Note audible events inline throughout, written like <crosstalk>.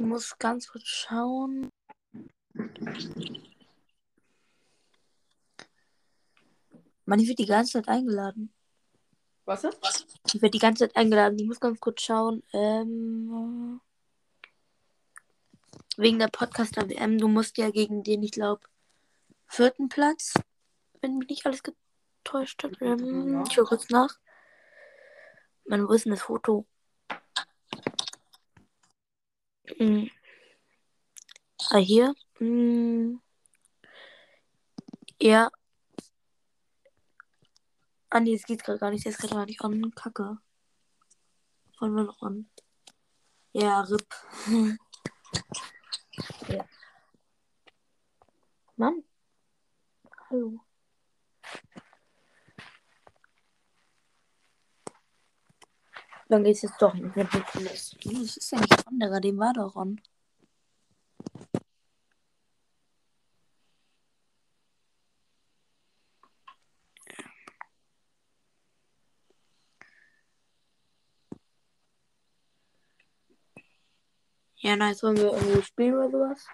Ich muss ganz kurz schauen. Mann, ich werde die ganze Zeit eingeladen. Was ist? Ich werde die ganze Zeit eingeladen. Ich muss ganz kurz schauen. Ähm, wegen der Podcaster WM. Du musst ja gegen den, ich glaube, vierten Platz, wenn mich nicht alles getäuscht hat. Ähm. Ich schaue kurz nach. Mann, wo ist denn das Foto? Hm. Ah, hier. Hm. Ja. Ah, nee, es geht gerade gar nicht. Der ist gerade gar nicht on. Kacke. Wollen wir noch on? Ja, RIP. <laughs> ja. Mann. Hallo. Dann geht's jetzt doch nicht mit Nicholas. Das ist ja nicht anderer, dem war doch on. Ja, nice. Wollen wir irgendwie spielen oder sowas?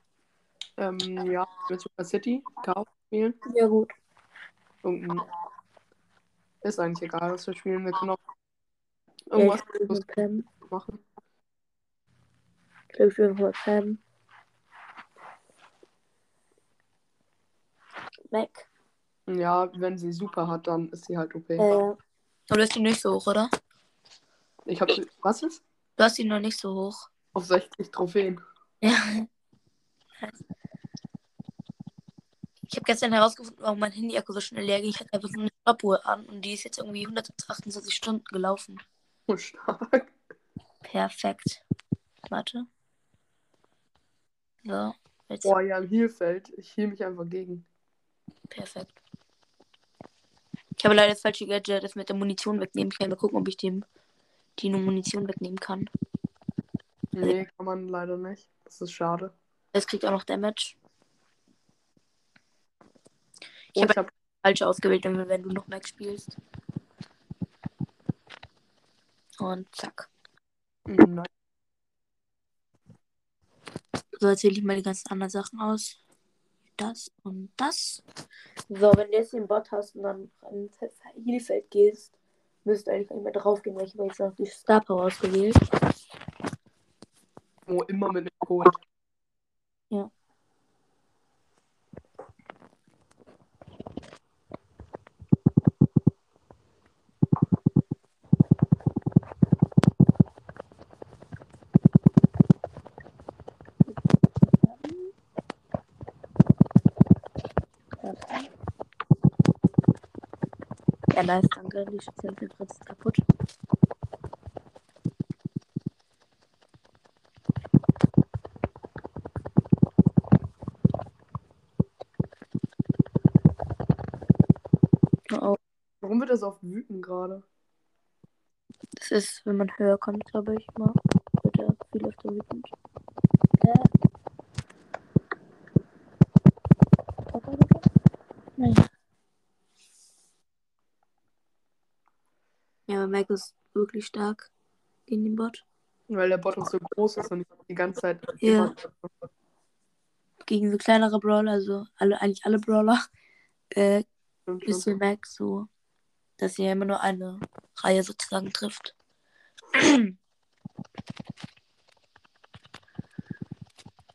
Ähm, ja, mit Super City, Chaos spielen. Ja, gut. Irgendein. Ist eigentlich egal, was wir spielen. Wir können auch irgendwas ich spiele mit Pam. machen. Ich glaube, ich spiele mit Pam. Weg. Ja, wenn sie super hat, dann ist sie halt OP. Äh, aber du hast ihn nicht so hoch, oder? Ich habe was ist? Du hast ihn noch nicht so hoch. Auf 60 Trophäen. Ja. Ich habe gestern herausgefunden, warum mein Handy-Akku so schnell leer ging. Ich hatte einfach so eine Stoppuhr an und die ist jetzt irgendwie 128 Stunden gelaufen. Oh, stark. Perfekt. Warte. So, jetzt Boah, ja, im Heelfeld. Ich heal mich einfach gegen. perfekt. Ich habe leider das falsche Gadget, das mit der Munition wegnehmen. Ich kann mal gucken, ob ich dem die Munition wegnehmen kann. Nee, kann man leider nicht. Das ist schade. Das kriegt auch noch Damage. Oh, hab- ich hab, Falsch ausgewählt, wenn, wenn du noch Max spielst. Und zack. Nein. So, jetzt wähle ich mal die ganzen anderen Sachen aus. Das und das. So, wenn du jetzt den Bot hast und dann ins Heelfeld gehst, müsste eigentlich nicht mehr drauf gehen, weil ich habe jetzt noch die Star Power ausgewählt. Oh, immer mit dem Code. Ja. Ja, nice, danke. Die Station ist kaputt. Oh, Warum wird das auf wütend gerade? das ist, wenn man höher kommt, glaube ich mal, wird er viel öfter wütend. Äh. Nein. Ja, aber Mac ist wirklich stark gegen den Bot. Weil der Bot auch so groß ist und ich die ganze Zeit. Ja. Gegen so kleinere Brawler, also alle, eigentlich alle Brawler, äh, Stimmt ist schon. für Mac so, dass sie ja immer nur eine Reihe sozusagen trifft. <clears throat>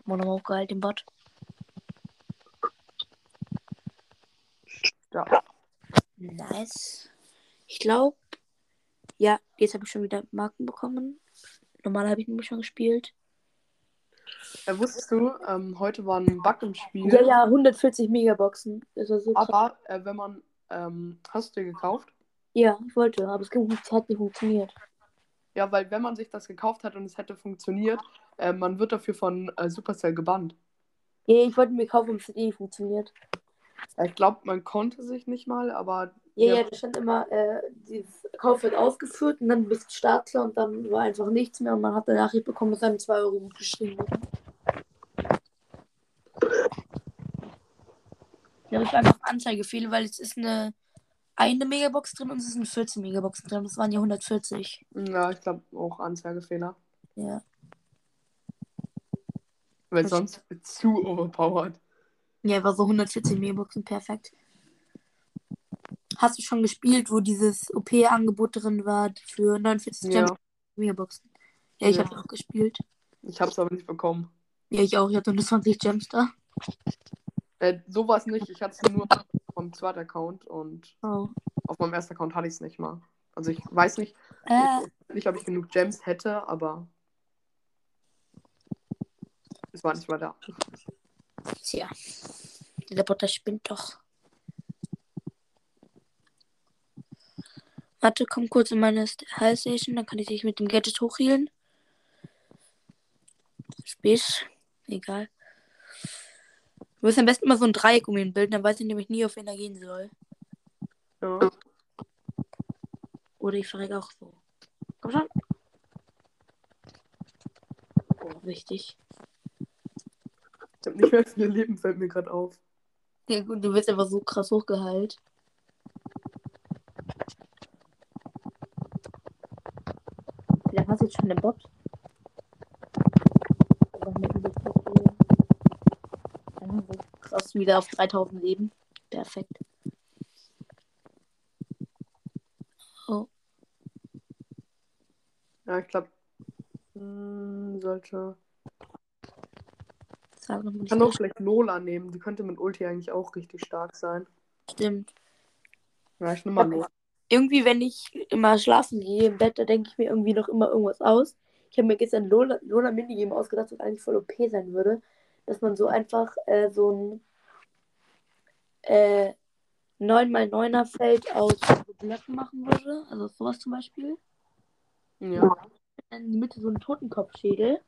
Mono geil, den Bot. Ja. Nice. Ich glaube, ja, jetzt habe ich schon wieder Marken bekommen. Normal habe ich nämlich schon gespielt. Äh, wusstest du, ähm, heute war ein Bug im Spiel. Ja, ja, 140 Megaboxen. So. Aber äh, wenn man. Ähm, hast du dir gekauft? Ja, ich wollte, aber es hat nicht funktioniert. Ja, weil wenn man sich das gekauft hat und es hätte funktioniert, äh, man wird dafür von äh, Supercell gebannt. Ja, ich wollte mir kaufen, ob es eh nicht funktioniert. Ja, Ich glaube, man konnte sich nicht mal, aber Ja, Ja. ja, da stand immer, äh, die Kauf wird ausgeführt und dann bis Startklar und dann war einfach nichts mehr und man hat eine Nachricht bekommen, dass einem 2 Euro gut geschrieben wurde. Ja, aber es war einfach Anzeigefehler, weil es ist eine eine Megabox drin und es sind 14 Megaboxen drin. Das waren ja 140. ja, ich glaube auch Anzeigefehler. Ja. Weil Das- sonst zu overpowered. Ja, war so 114 Megaboxen, perfekt. Hast du schon gespielt, wo dieses OP-Angebot drin war für 49 Ja, Gems? Ja, ich Ja. habe auch gespielt. ich hab's aber nicht bekommen. Ja, ich auch. Ich hatte nur 20 Gems da. Äh, sowas nicht. Ich hatte es nur vom zweiten Account und Oh. auf meinem ersten Account hatte ich es nicht mal. Also ich weiß nicht, Äh, nicht, ob ich genug Gems hätte, aber es war nicht mal da. tja. Der Botter spinnt doch. Warte, komm kurz in meine High Station, dann kann ich dich mit dem Gadget hochhealen. Spät. Egal. Du wirst am besten immer so ein Dreieck um ihn bilden, dann weiß ich nämlich nie, auf wen er gehen soll. Ja. Oder ich verrecke auch so. Komm schon. Oh, wichtig. Ich habe nicht mehr viele Leben, fällt mir gerade auf. Ja gut, du wirst einfach so krass hochgeheilt. Du jetzt schon den Bot? Krass, wieder auf 3000 Leben. Perfekt. Oh, Ja, ich glaube, sollte. noch mal Ich kann auch vielleicht Lola nehmen. Die könnte mit Ulti eigentlich auch richtig stark sein. Stimmt. Ja, ich nehme mal Lola. Irgendwie, wenn ich immer schlafen gehe im Bett, da denke ich mir irgendwie noch immer irgendwas aus. Ich habe mir gestern Lola, Lola Minigame ausgedacht, was eigentlich voll OP sein würde. Dass man so einfach äh, so ein äh, 9x9er Feld aus Blöcken machen würde. Also sowas zum Beispiel. Ja. In die Mitte so einen Totenkopfschädel.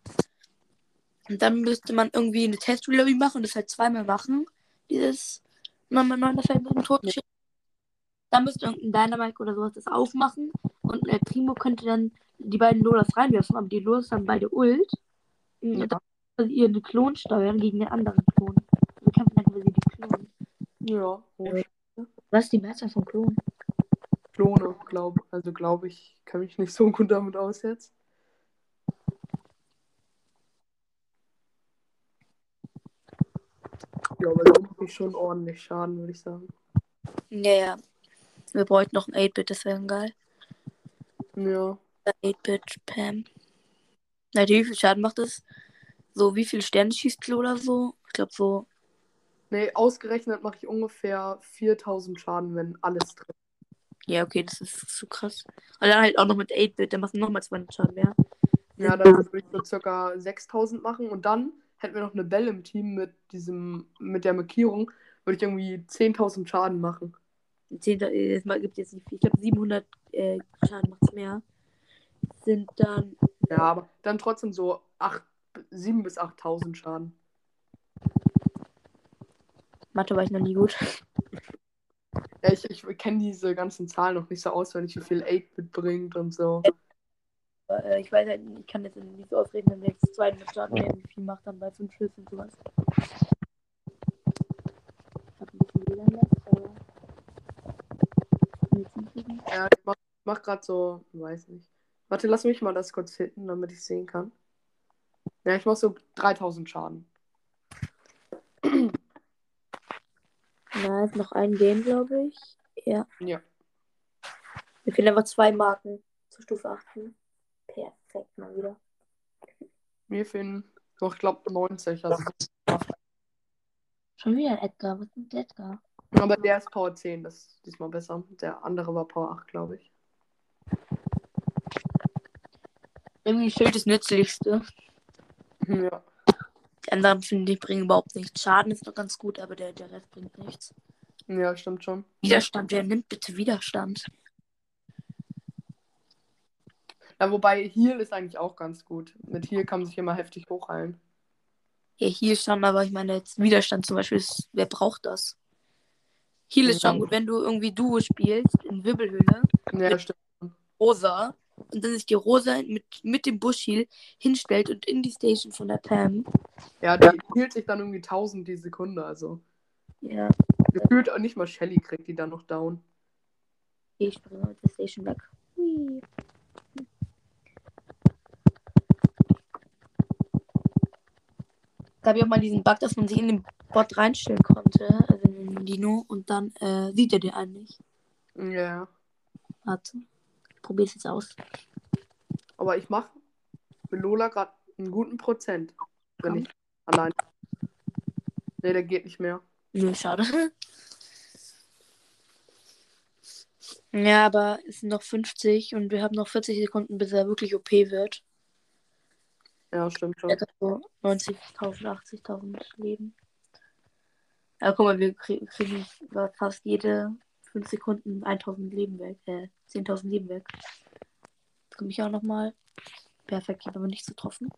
Und dann müsste man irgendwie eine Test-Relobby machen und das halt zweimal machen. Dieses 9x9er Feld mit dem Totenschädel. Dann müsste irgendein Dynamite oder sowas das aufmachen. Und äh, Primo könnte dann die beiden Lolas reinwerfen, aber die Lolas haben beide Ult. Und Ja. dann also ihr eine Klon steuern gegen den anderen Klon. Wir kämpfen dann quasi die Klon. Ja. Oh, Was ist die Mehrzahl von Klon? Klone, glaube Also glaube ich, kenne mich nicht so gut damit aus jetzt. Ja, aber mache ich schon ordentlich Schaden, würde ich sagen. Ja, ja. Wir bräuchten noch ein 8-Bit, das wäre geil. Ja. 8-Bit, Pam. Na, wie viel Schaden macht es? So, wie viele Sterne schießt Klo oder so? Ich glaube so. Nee, ausgerechnet mache ich ungefähr 4000 Schaden, wenn alles trifft. Ja, okay, das ist zu krass. Und dann halt auch noch mit 8-Bit, dann machst du nochmal 200 Schaden mehr. Ja, dann würde ich so circa 6000 machen und dann hätten wir noch eine Belle im Team mit diesem, mit der Markierung, würde ich irgendwie 10.000 Schaden machen. 10, äh, es gibt jetzt nicht viel. Ich glaube 700 äh, Schaden macht es mehr. Sind dann. Ja, aber dann trotzdem so 8, 7 bis 8000 Schaden. Mathe war ich noch nie gut. Ja, ich, ich kenne diese ganzen Zahlen noch nicht so auswendig, wie viel 8-Bit bringt und so. Äh, ich weiß halt, nicht, ich kann jetzt nicht so ausrechnen, wenn jetzt 200 Schaden mehr, wie viel macht dann bei 5 Schüssen und sowas. Ich hab ein bisschen WLAN jetzt, aber. Jetzt nicht wissen. Ja, ich mach, mach gerade so, weiß nicht. Warte, lass mich mal das kurz hitten, damit ich sehen kann. Ja, ich mach so 3000 Schaden. Na, ist noch ein Game, glaube ich. Ja. Ja. Mir fehlen einfach zwei Marken zur Stufe 18. Perfekt, mal wieder. Mir fehlen noch, ich glaube, 90. Also, Schon wieder ein Edgar. Was ist mit Edgar? Aber der ist Power 10, das ist diesmal besser. Der andere war Power 8, glaube ich. Irgendwie Schild das Nützlichste. Ja. Die anderen, finde ich, bringen überhaupt nichts. Schaden ist noch ganz gut, aber der, der Rest bringt nichts. Ja, stimmt schon. Widerstand, wer nimmt bitte Widerstand? Ja, wobei Heal ist eigentlich auch ganz gut. Mit Heal kann man sich immer heftig hochheilen. Ja, hier schon, aber ich meine, jetzt Widerstand zum Beispiel, ist, wer braucht das? Heal ist schon gut, wenn du irgendwie Duo spielst, in Wirbelhöhle, Ja, stimmt. rosa, und dann sich die rosa mit, mit dem Bush-Heal hinstellt und in die Station von der Pam. Ja, die hielt sich dann irgendwie 1000 die Sekunde. Also Ja, gefühlt auch nicht mal Shelly kriegt die dann noch down. ich springe mit der Station weg. Hui. gab ja auch mal diesen Bug, dass man sich in den Bot reinstellen konnte, also in den Dino, und dann äh, sieht er den einen nicht. Ja. Warte. Ich probier's jetzt aus. Aber ich mache mit Lola gerade einen guten Prozent. Wenn Komm. ich allein. Nee, der geht nicht mehr. Nö, schade. <laughs> Ja, aber es sind noch 50 und wir haben noch 40 Sekunden, bis er wirklich OP wird. Ja, stimmt schon. Er hat so 90.000, 80.000 Leben. Ja, guck mal, wir krie- kriegen fast jede 5 Sekunden 1.000 Leben weg. Äh, 10.000 Leben weg. Jetzt komme ich auch nochmal. Perfekt, ich habe aber nichts getroffen.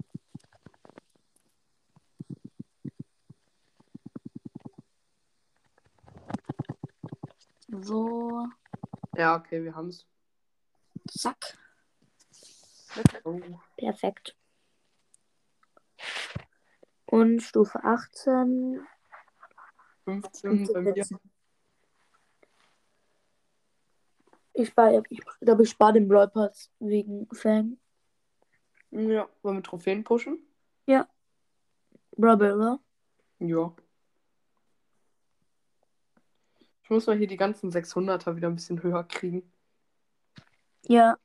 So, Ja, okay, wir haben's. zack. Let's go. Perfekt. Und Stufe 18. 15 bei mir. Ich spare, ich glaube, ich spare den Brawl Pass wegen Fang. Ja, wollen wir Trophäen pushen? Brawl Ball, oder? Ja. Ich muss mal hier die ganzen 600er wieder ein bisschen höher kriegen. Ja.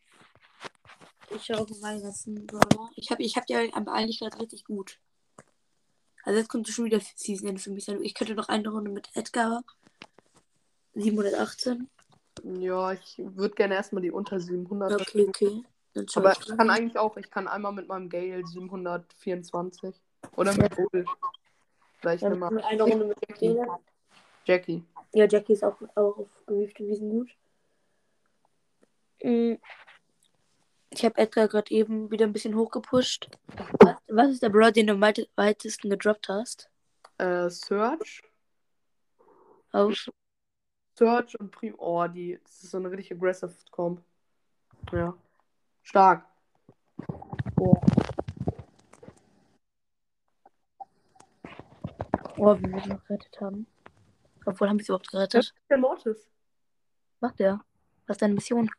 Ich auf meine ganzen Brawler. Ich habe ich hab die eigentlich gerade richtig gut. Also jetzt kommt schon wieder Season End für mich. sein. Ich könnte noch eine Runde mit Edgar. 718. Ja, ich würde gerne erstmal die unter 700. Okay, okay. Dann schau Aber ich kann eigentlich auch, ich kann einmal mit meinem Gale 724. Oder mit Bull. Vielleicht machen wir eine Runde mit Jackie. Jackie. Ja, Jackie ist auch, auch auf gewiefte Wiesen gut. Mm. Ich habe Edgar gerade eben wieder ein bisschen hochgepusht. Was, was ist der Brawler, den du am weit- weitesten gedroppt hast? Äh, Search. Auf Search und Prim. Oh, die. Das ist so eine richtig aggressive Comp. Ja. Stark. Oh, wie wir sie noch gerettet haben. Obwohl, haben wir sie überhaupt gerettet? Der Mortis. Was macht der? Was ist deine Mission?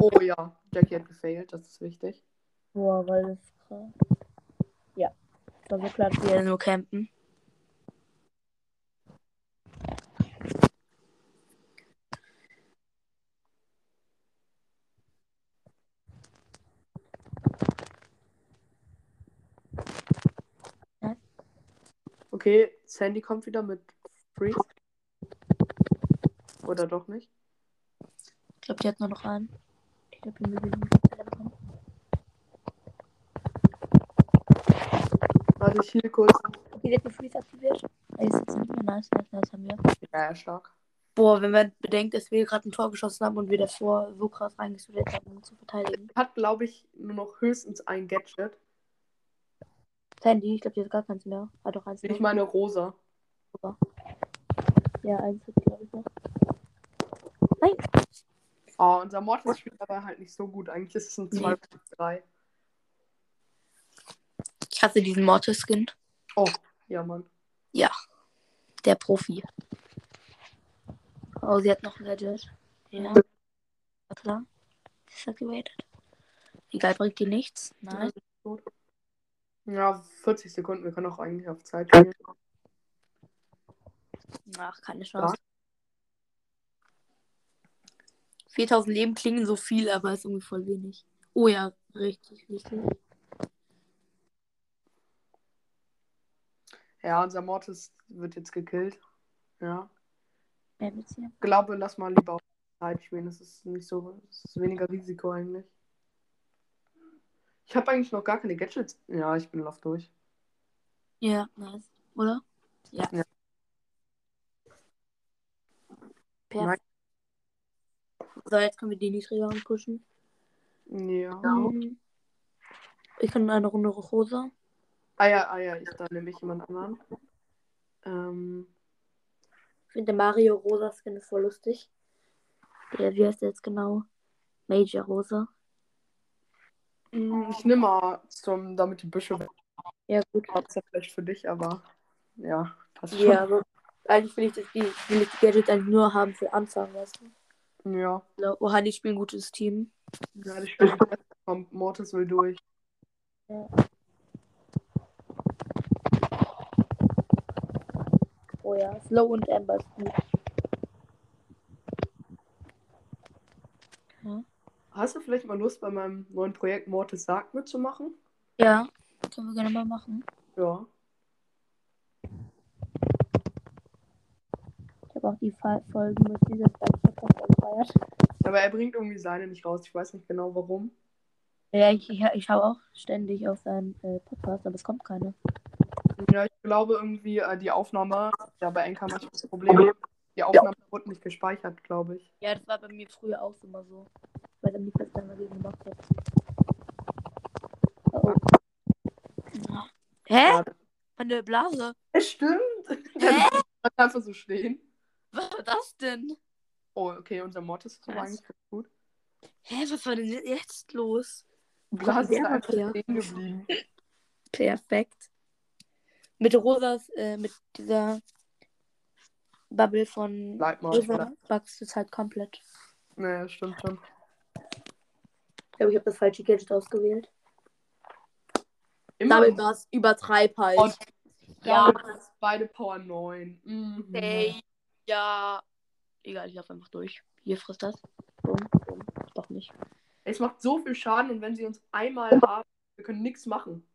Oh ja, Jackie hat gefailt, das ist wichtig. Boah, weil das krass. Ja. War so klar, dass wir nur campen. Okay, Sandy kommt wieder mit Freeze. Oder doch nicht? Ich glaube, die hat nur noch einen. Ich glaube, wir müssen bekommen. Warte, ich heal kurz. Okay, die hat eine Freeze aktiviert. Ey, ist jetzt nicht mehr nice, nice, nice haben wir. Ja, ja, stark. Boah, wenn man bedenkt, dass wir gerade ein Tor geschossen haben und wir davor so krass reingestudiert haben, um zu verteidigen. Hat, glaube ich, nur noch höchstens ein Gadget. Sandy, ich glaube, die hat gar keins mehr. Hat doch eins Ich noch. meine Rosa. Ja, eins hat glaube ich noch. Nein! Oh, unser Mortis spielt aber halt nicht so gut. Eigentlich ist es ein Nee. 2 3. Ich hasse diesen Mortis-Skin. Oh, ja, Mann. Der Profi. Oh, sie hat noch ein Gadget. Ja. War klar. Disactivated. Egal, bringt die nichts. Nein. Ja, 40 Sekunden. Wir können auch eigentlich auf Zeit spielen. Ach, keine Chance. 4000 Leben klingen so viel, aber ist irgendwie voll wenig. Oh ja, richtig, richtig. Ja, unser Mortis wird jetzt gekillt. Ja. Ich glaube, lass mal lieber auf Zeit spielen. Das ist nicht so. Das ist weniger Risiko eigentlich. Ich habe eigentlich noch gar keine Gadgets. Ja, ich bin lauf durch. Ja, nice. Oder? Ja. Ja. Perfekt. So, jetzt können wir die niedrigeren pushen. Ja. Mhm. Ich kann eine Runde rosa. Ah ja, ah ja, ich, da nehme ich jemand anderen. Ähm, Ich finde der Mario Rosa Skin ist voll lustig. Der, wie heißt der jetzt genau? Major Rosa. mh, ich nehme mal zum, damit die Büsche. Ja, gut. Das ist vielleicht für dich, aber ja, passt schon. Ja, aber eigentlich will ich, das, die, will ich die Gadgets eigentlich nur haben für Anfang, weißt du? Ja. ja Oha, die spielen ein gutes Team. Ja, die spielen kommt Mortis will durch. Ja. Oh ja, Slow und Amber ist gut. Hm? Hast du vielleicht mal Lust, bei meinem neuen Projekt Mortis Sarg mitzumachen? Ja, können wir gerne mal machen. Ja. Habe auch die Folgen mit dieser Podcast gefeiert. Aber er bringt irgendwie seine nicht raus. Ich weiß nicht genau warum. Ja, ich, ich, ich schaue auch ständig auf seinen äh, Podcast, aber es kommt keine. Ja, ich glaube irgendwie, äh, die Aufnahme, ja, bei Enka manchmal das Problem. Die Aufnahme wurde nicht gespeichert, glaube ich. Ja, das war bei mir früher auch immer so. Weiß aber nicht, ich dann dagegen gemacht habe. Oh, oh. Ja. Hä? Ja, Von der Blase? es stimmt. Hä? <laughs> Dann einfach so stehen. Das denn? Oh, okay, unser Mortis ist aber Was? eigentlich ganz gut. Hä, was war denn jetzt los? Blas ist einfach stehen geblieben. Perfekt. Mit Rosas, äh, mit dieser Bubble von Bleib mal. Rosa bugs es halt komplett. Naja, stimmt schon. Ich glaube, ich habe das falsche Gadget ausgewählt. Immer Double Bass, übertreib halt. Und- ja. beide Power 9. Mhm. Ey, ja. Egal, ich laufe einfach durch. Hier frisst das. Bumm, bumm. Doch nicht. Es macht so viel Schaden und wenn sie uns einmal haben, wir können nichts machen.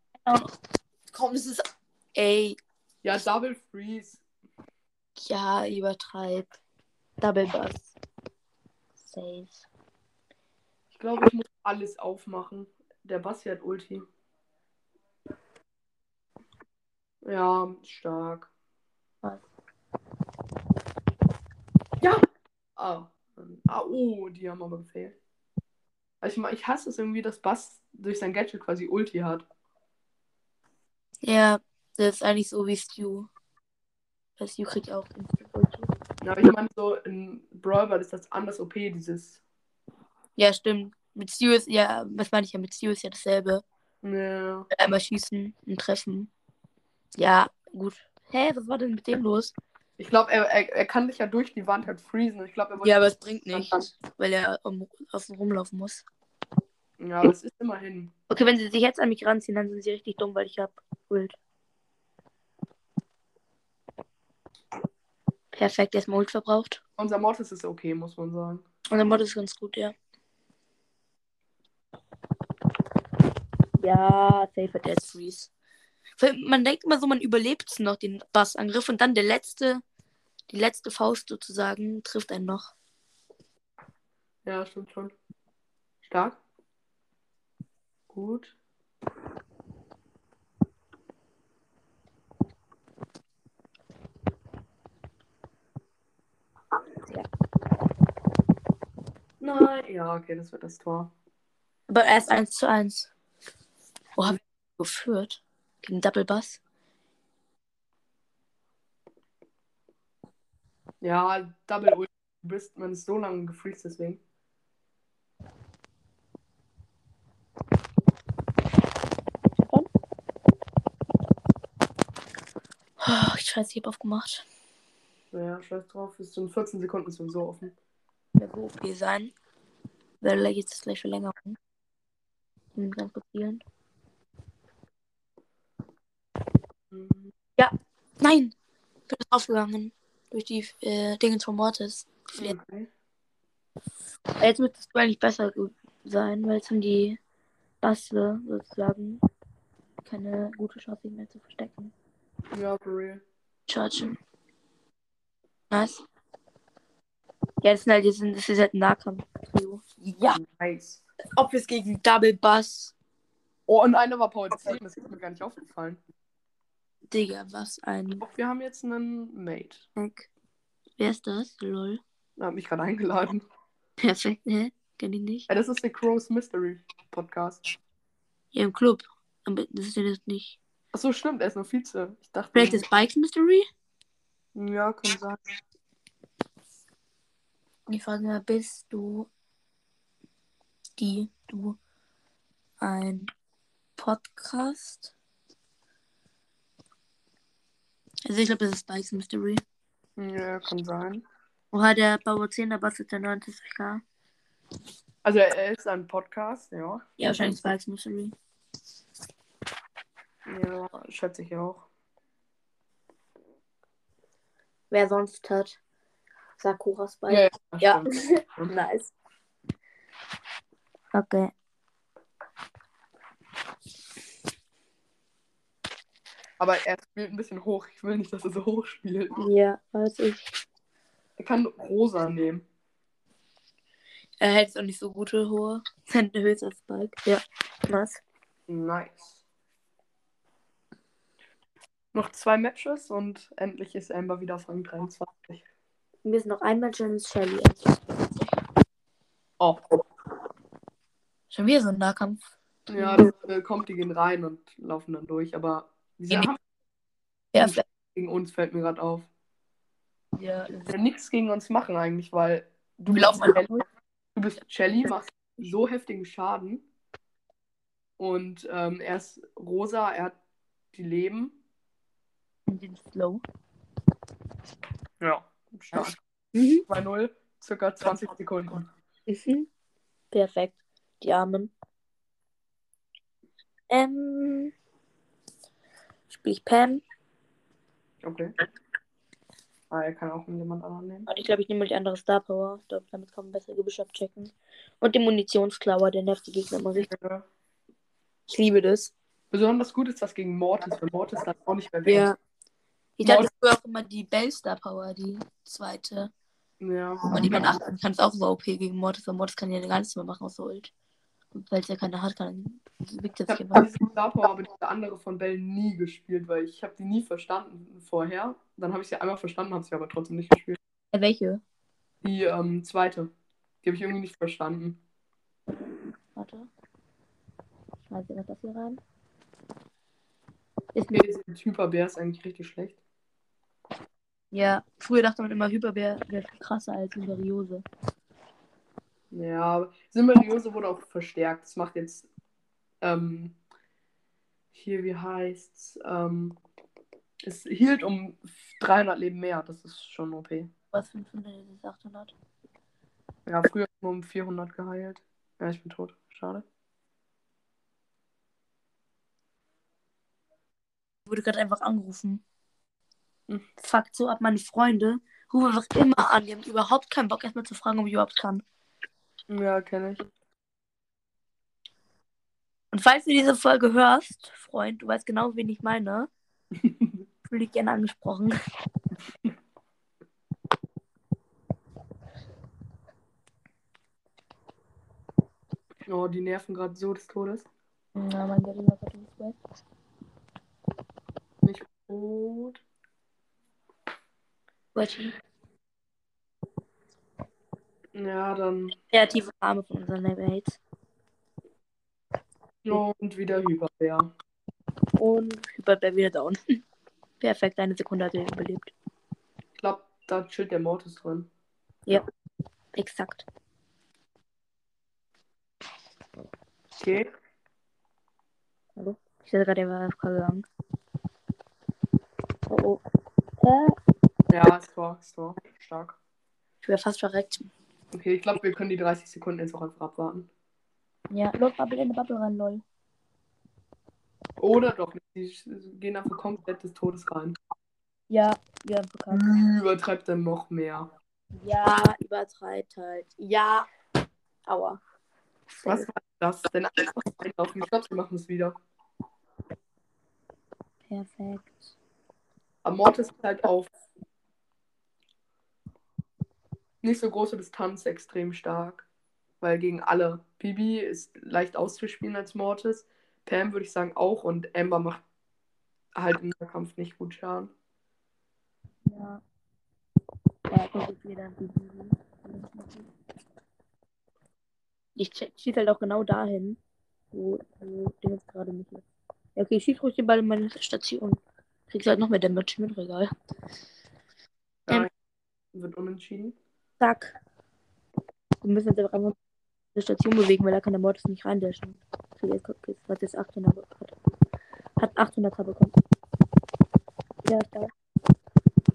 Komm, das ist. Ey, Ja, Double Freeze. ja, übertreib. Double Bass. Safe. Ich glaube, ich muss alles aufmachen. Der Basti hat Ulti. Ja, stark. Was? Ja! Ah. ah, oh, die haben aber gefehlt. Also ich, ich hasse es irgendwie, dass Bass durch sein Gadget quasi Ulti hat. Ja, das ist eigentlich so wie Stu. Weil Stu kriegt auch Ulti. Ja, aber ich meine, so in Brawl Ball ist das anders OP, dieses. Ja, stimmt. Mit Stu ist, ja, was meine ich ja, mit Stu ist ja dasselbe. Ja. Einmal schießen und treffen. Ja, gut. Hä, was war denn mit dem los? Ich glaube, er, er, er kann dich ja durch die Wand halt freezen. Ich glaube, er. Ja, aber es bringt nichts, weil er um, außen rumlaufen muss. Ja, das ist immerhin. Okay, wenn sie sich jetzt an mich ranziehen, dann sind sie richtig dumm, weil ich hab Ult. Perfekt, erstmal Ult verbraucht. Unser Mortis ist okay, muss man sagen. Der Mod ist ganz gut, ja. Ja, safe hat Freeze. Man denkt immer so, man überlebt noch den Bassangriff und dann der letzte, die letzte Faust sozusagen, trifft einen noch. Ja, stimmt schon. Stark. Gut. Ja. Nein, ja, okay, das wird das Tor. Aber erst 1 zu 1. Wo haben wir geführt? Gegen Double Bass? Ja, Double Ult. Du bist, man ist so lange gefreezed, deswegen. Oh, ich scheiße, ich hab aufgemacht. Ja, scheiß drauf. Ist in 14 Sekunden sowieso offen. Wird so OP sein. Werde jetzt das gleich Verlängerung. Ich will ganz kurz healen. Mhm. Nein! Bin draufgegangen. Durch die äh, Dinge von Mortis. Okay. Jetzt müsstest du eigentlich besser sein, weil jetzt haben die Basse sozusagen keine gute Chance sich mehr zu verstecken. Ja, for real. Chargen. Nice. Ja, das, sind halt, das, sind, das ist halt ein Nahkampf. Ja, Nice. ob es gegen Double Bass. Oh, und einer war Power 10, das ist mir gar nicht aufgefallen. Digga, was ein glaub, wir haben jetzt einen Mate. Hack. Wer ist das? Lol. Er hat mich gerade eingeladen. <laughs> Perfekt, hä? Kenn ich nicht. Ja, das ist der Crow's Mystery Podcast. Ja, im Club. Aber das ist ja das nicht. Achso, stimmt, er ist nur Vize. Ich dachte. Vielleicht ist Bikes Mystery? Ja, kann sein. Die Frage mal, bist du die, du ein Podcast? Also ich glaube, das ist Bikes Mystery. Ja, kann sein. Oha, der Bauer 10, der Bass ist der 90k. Also er ist ein Podcast, ja. Ja, wahrscheinlich Bikes Mystery. Ja, schätze ich auch. Wer sonst hat Sakura Spike. Ja, ja, <laughs> nice. Okay. Aber er spielt ein bisschen hoch. Ich will nicht, dass er so hoch spielt. Ja, weiß ich. Er kann rosa nehmen. Er hält auch nicht so gute hohe. <laughs> Sein höchster Spike. Ja. Nice. Nice. Noch zwei Matches und endlich ist Amber wieder auf Rang 23. Mir ist noch ein Match und es Shelly. Oh. Schon wieder so ein Nahkampf. Ja, das äh, kommt, die gehen rein und laufen dann durch. Aber sie Ja. haben Ja, gegen uns, fällt mir gerade auf. ja. Ja, nichts gegen uns machen eigentlich, weil du Wir bist, Shelly, du bist <laughs> Shelly, machst so heftigen Schaden. Und ähm, er ist rosa, er hat die Leben. Den Slow. Ja, stark. Mhm. 2-0, circa 20 Sekunden. Mhm. Perfekt. Die Armen. Ähm. Spiel ich Pam. Okay. Ah, er kann auch jemand anderen nehmen. Und ich glaube, ich nehme mal die andere Star Power. Ich glaube, damit kann man besser Gebüsch abchecken. Und den Munitionsklauer, der nervt die Gegner immer richtig. Ja. Ich liebe das. Besonders gut ist das gegen Mortis, weil Mortis dann auch nicht mehr weg. Ja. Ich dachte früher auch immer die Bell Star Power, die zweite. Ja. Und die man achten kann, ist auch so OP gegen Mortis, weil Mortis kann ja gar nichts mehr machen außer Ult. Und weil es ja keine hat, kann wiegt er Ich habe Star Power, aber diese andere von Bell nie gespielt, weil ich habe die nie verstanden vorher. Dann habe ich sie einmal verstanden, habe sie aber trotzdem nicht gespielt. Äh, welche? Die ähm, zweite. Die habe ich irgendwie nicht verstanden. Warte. Ich schmeiße noch das hier rein. Ist nicht. dieser Hyperbär ist eigentlich richtig schlecht. Ja, früher dachte man immer, Hyperbär wäre viel krasser als Hyperiose. Ja, Symberiose wurde auch verstärkt. Das macht jetzt ähm, hier, wie heißt's? Ähm, es hielt um 300 Leben mehr. Das ist schon OP. Was 500 das ist 800. Ja, früher nur um 400 geheilt. Ja, ich bin tot. Schade. Wurde gerade einfach angerufen. Hm. Fuckt so ab, meine Freunde rufen einfach immer an. Die haben überhaupt keinen Bock, erstmal zu fragen, ob ich überhaupt kann. Ja, kenne ich. Und falls du diese Folge hörst, Freund, du weißt genau, wen ich meine, <laughs> fühle dich gerne angesprochen. Oh, die nerven gerade so des Todes. Ja, mein geringer Verteidigungswert. Nicht tot. Wedgie. Ja, dann. Kreative Arme von unseren Levelmates. Und wieder Hyperbär. Und Hyperbär wieder down. <laughs> Perfekt, eine Sekunde hat er überlebt. Ich glaube, da chillt der Mortis drin. Exakt. Okay. Ich dachte gerade, er war AFK gegangen. Oh oh. Äh, Ja, ist Tor, ist Tor. Stark. ich wäre fast verreckt. Okay, ich glaube, wir können die 30 Sekunden jetzt auch einfach abwarten. Ja, los, Bubble in die Bubble rein, lol. Oder doch nicht. Die gehen einfach komplett des Todes rein. Ja, wir haben verkackt. Übertreibt dann noch mehr. Ja, übertreibt halt. Ja. Aua. Was war das denn? Einfach reinlaufen. Ich glaube, sie machen es wieder. Perfekt. Aber Mortis ist halt auf nicht so große Distanz extrem stark. Weil gegen alle. Bibi ist leicht auszuspielen als Mortis. Pam würde ich sagen auch. Und Amber macht halt im Kampf nicht gut Schaden. Ja. Ja, ich schieße halt auch genau dahin, wo, wo der jetzt gerade nicht ist. Ja, okay, ich schieße ruhig den Ball in meine Station. Kriegst halt noch mehr Damage, doch egal. Ja, wird unentschieden. Zack. Wir müssen jetzt einfach die Station bewegen, weil da kann der Mortis nicht reindashen. Okay, jetzt hat jetzt 800 hat, hat 800 bekommen. Ja, ist da.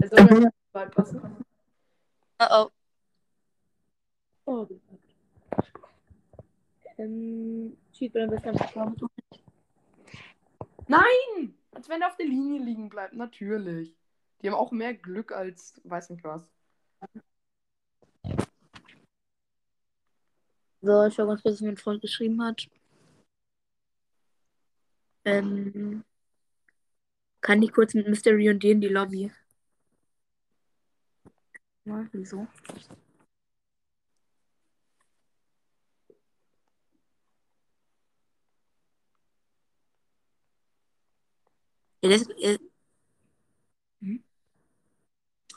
Soll ja beipassen. Oh oh. Oh, ähm, besten einfach vor. Nein! Als wenn er auf der Linie liegen bleibt, natürlich. Die haben auch mehr Glück als weiß nicht was. So, ich schau ganz kurz, was mein Freund geschrieben hat. Ähm, kann ich kurz mit Mystery und dir in die Lobby? Ja, wieso? Ja, das, äh, hm?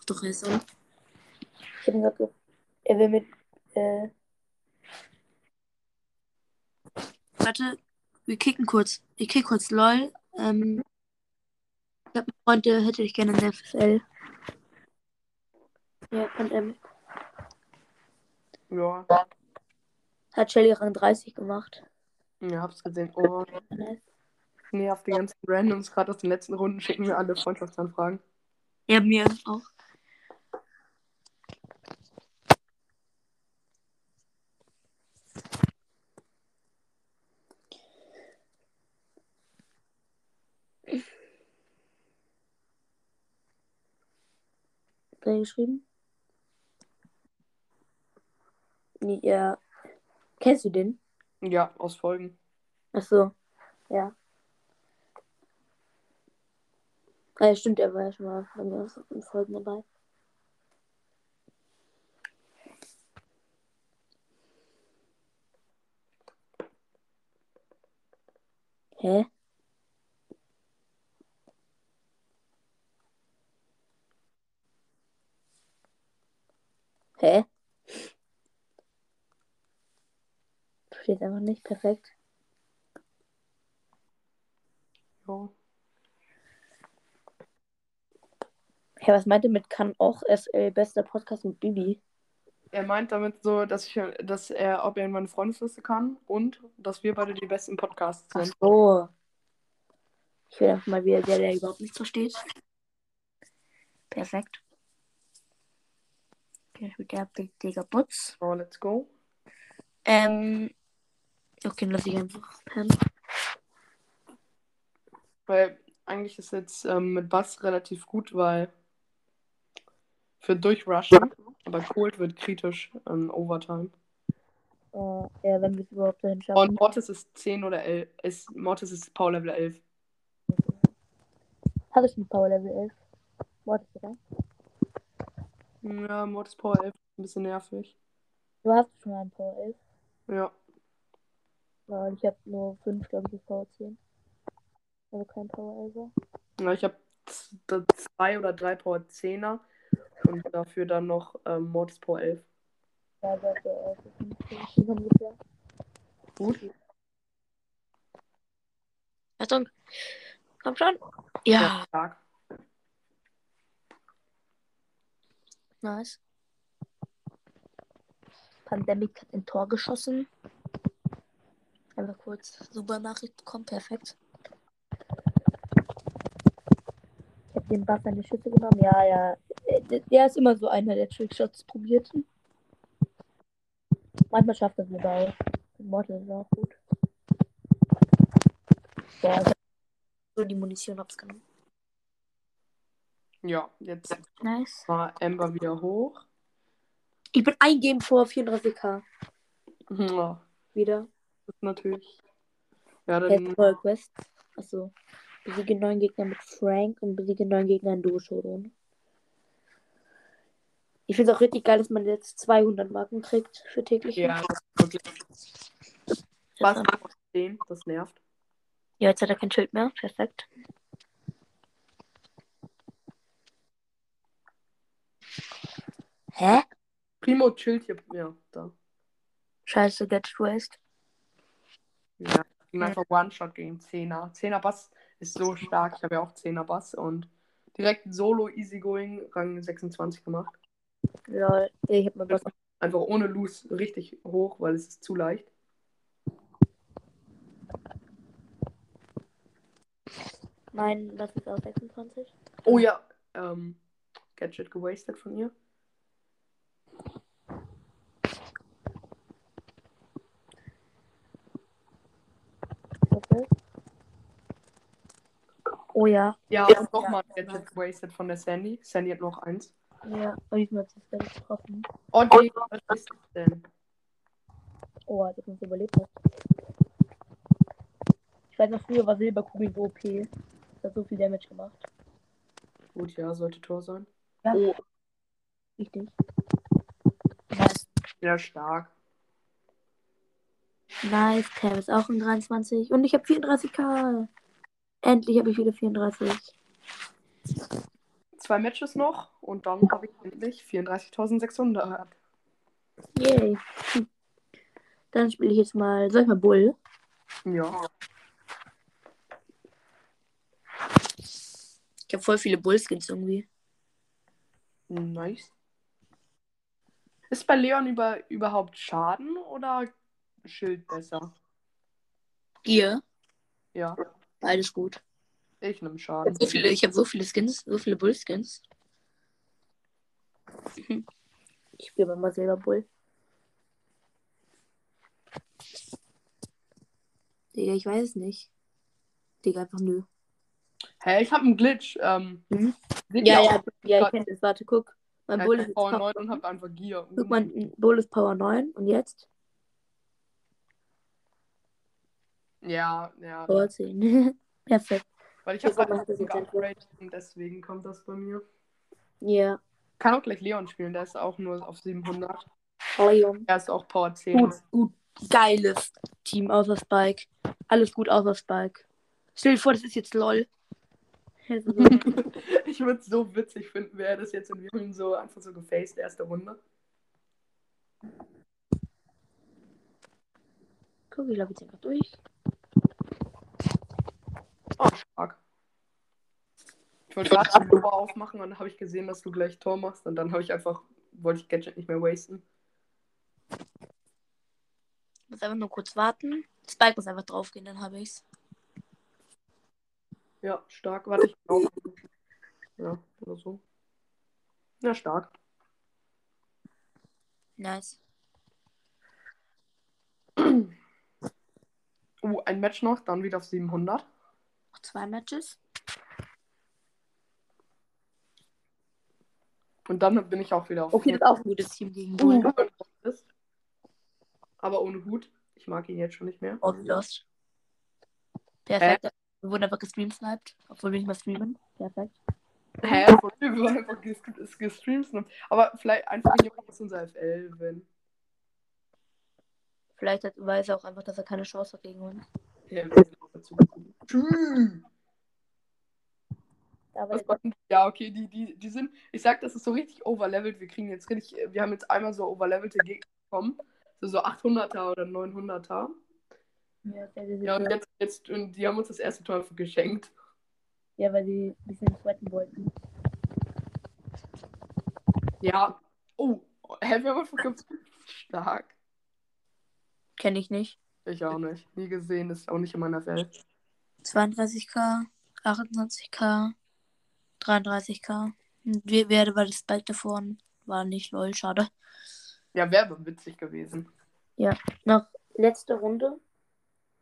Doch, er ist so. Ich hab gesagt, er will mit, äh, Warte, wir kicken kurz. Ich kick kurz LOL. Ähm, ich hab einen Freund, der hätte ich gerne in der FFL. Ja, und ähm, Ja, hat Shelly Rang 30 gemacht. ja, hab's gesehen. Oh, Nice. nervt die ganzen Randoms gerade aus den letzten Runden schicken mir alle Freundschaftsanfragen. Ja, mir auch. Wer geschrieben? Ja. Kennst du den? Ja, aus Folgen. Ach so. Ja. Ah, ja, stimmt, er war ja schon mal den Folgen dabei. Hä? Hä? Steht einfach nicht perfekt. Ja. Hä, was meint ihr mit kann auch SL bester Podcast mit Bibi? Er meint damit so, dass ich, dass er, ob er in meine Freundesliste kann und dass wir beide die besten Podcasts Ach sind. so. Ich will einfach mal wieder der, der überhaupt nichts versteht. Perfekt. Okay, mit der Digger Butz. So, let's go. Ähm. Okay, dann lass ich einfach pennen. Weil eigentlich ist jetzt ähm, mit Bass relativ gut, weil für Durchrushen, aber Cold wird kritisch in Overtime. Äh, ja, wenn wir es überhaupt dahin schaffen. Und Mortis ist 10 oder 11. Ist, Mortis ist Power Level 11. Habe ich ein Power Level 11? Warte, oder? Ja, Mortis Power 11 ist ein bisschen nervig. Du hast schon mal ein Power 11. Ja. Weil ich habe nur 5, glaube ich, bis Power 10. Also kein Power 11. ja ich habe zwei oder drei Power 10er und dafür dann noch ähm, Mortis Power 11. Ja, 11 ist nicht so viel ungefähr. Gut. Achtung! Komm schon! Ja, Stark. Nice. Pandemic hat ein Tor geschossen. Einfach kurz super Nachricht bekommen, perfekt. Ich habe den Bass eine Schüsse genommen. Ja, ja. Der- Der ist immer so einer, der Trickshots probiert. Manchmal schafft er es auch. Mortal ist auch gut. Boah, ich hab so die Munition hab's genommen. Ja, jetzt Nice. war Ember wieder hoch. Ich bin ein Game vor 34k. Ja, Wieder. das ist natürlich. Ja, dann Quest. Achso. Besiege neun Gegner mit Frank und besiege neun Gegner in Duo Showdown. Ich finde es auch richtig geil, dass man jetzt 200 Marken kriegt für täglich. ja, das ist wirklich 10, das nervt. Ja, jetzt hat er kein Schild mehr. Perfekt. Hä? Primo chillt hier. Ja, da. Scheiße, Get Waste. Ja, ging einfach One-Shot gegen 10er. 10er Bass ist so stark. Ich habe ja auch 10er Bass und direkt Solo Easygoing Rang 26 gemacht. Lol. Ich hab mal was. Einfach ohne Loose richtig hoch, weil es ist zu leicht. Mein, was ist auf 26? Oh ja, ähm, Gadget gewastet von ihr. Okay. Oh ja. Ja, Ja. und nochmal ein Ja. Gadget wasted von der Sandy. Sandy hat noch eins. Ja. Und diesmal hat sie es ganz getroffen. Oh, Digga, was ist das denn? Oh, dass man es überlebt hat. Ich weiß noch, früher war Silberkugel so OP. Das hat so viel Damage gemacht. Gut, ja, sollte Tor sein. Ja. Oh, Richtig. Nice. sehr stark. Nice. Cam ist auch in 23. Und ich habe 34k. Endlich habe ich wieder 34. Zwei Matches noch und dann habe ich endlich 34.600. Yay. Hm. Dann spiele ich jetzt mal. Soll ich mal Bull? Ja. Ich habe voll viele Bullskins irgendwie. Nice. Ist bei Leon über, überhaupt Schaden oder Schild besser? Ihr? Ja, Beides gut. ich nehme Ich Schaden. habe so viele, ich habe so viele Skins, so viele Bullskins. <laughs> Ich spiele mal selber Bull. Digga, ich weiß nicht. Digga, einfach nö. Hä, ich habe einen Glitch. Ähm, Mhm. Ja, ja, ja, ich kenne das. Warte, guck. Mein Ja, Bull ich ist hab Power Power 9 und habe einfach Gear. Guck mal, Bull ist Power 9 und jetzt Ja, ja. Power 10. <laughs> Perfekt. Weil ich habe gerade geupgradet und deswegen kommt das bei mir. Ja. Kann auch gleich Leon spielen, der ist auch nur auf 700. Leon. Er ist auch Power 10. Gut, gut. Geiles Team außer Spike. Alles gut außer Spike. Stell dir vor, das ist jetzt LOL. <laughs> Ich würde es so witzig finden, wäre das jetzt in Viren so einfach so gefaced, erste Runde. Guck, ich laufe jetzt einfach durch. Oh, stark. Ich wollte gerade ein Tor aufmachen und dann habe ich gesehen, dass du gleich Tor machst und dann habe ich einfach, wollte ich Gadget nicht mehr wasten. Muss einfach nur kurz warten. Spike muss einfach draufgehen, dann habe ich's. Ja, stark. Warte, ich auf. Ja, oder so. Ja, stark. Nice. Uh, <clears throat> ein Match noch, dann wieder auf 700. Noch zwei Matches. Und dann bin ich auch wieder auf Okay, das ist auch ein gutes Team gegen Uh, Bull. ist. Aber ohne Hut. Ich mag ihn jetzt schon nicht mehr. Oh, lost. Perfekt. Wir wurden einfach gestreamsniped, obwohl wir nicht mehr streamen. Perfekt. Hä? Wir <laughs> wurden einfach ges ges gestreamt. Aber vielleicht einfach jemand aus unserer FL, wenn. Vielleicht hat, weiß er auch einfach, dass er keine Chance hat gegen uns. Ja, wir sind auch dazu gekommen. Tschüss. Die? Ja, okay, die, die, die sind, ich sag, das ist so richtig overlevelt. Wir kriegen jetzt richtig, wir haben jetzt einmal so overlevelte Gegner bekommen. So, so 800er oder 900er. ja, sehr, sehr, Ja, und jetzt, jetzt, und die haben uns das erste Tor geschenkt. ja, weil sie ein bisschen sweaten wollten. Ja. Oh, einfach ge- stark. Kenne ich nicht. Ich auch nicht. Nie gesehen, ist auch nicht in meiner Welt. 32k, 28k, 33k. Und Wer, wer war das Spike davor? War nicht lol, schade. Ja, wäre aber witzig gewesen. Noch letzte Runde.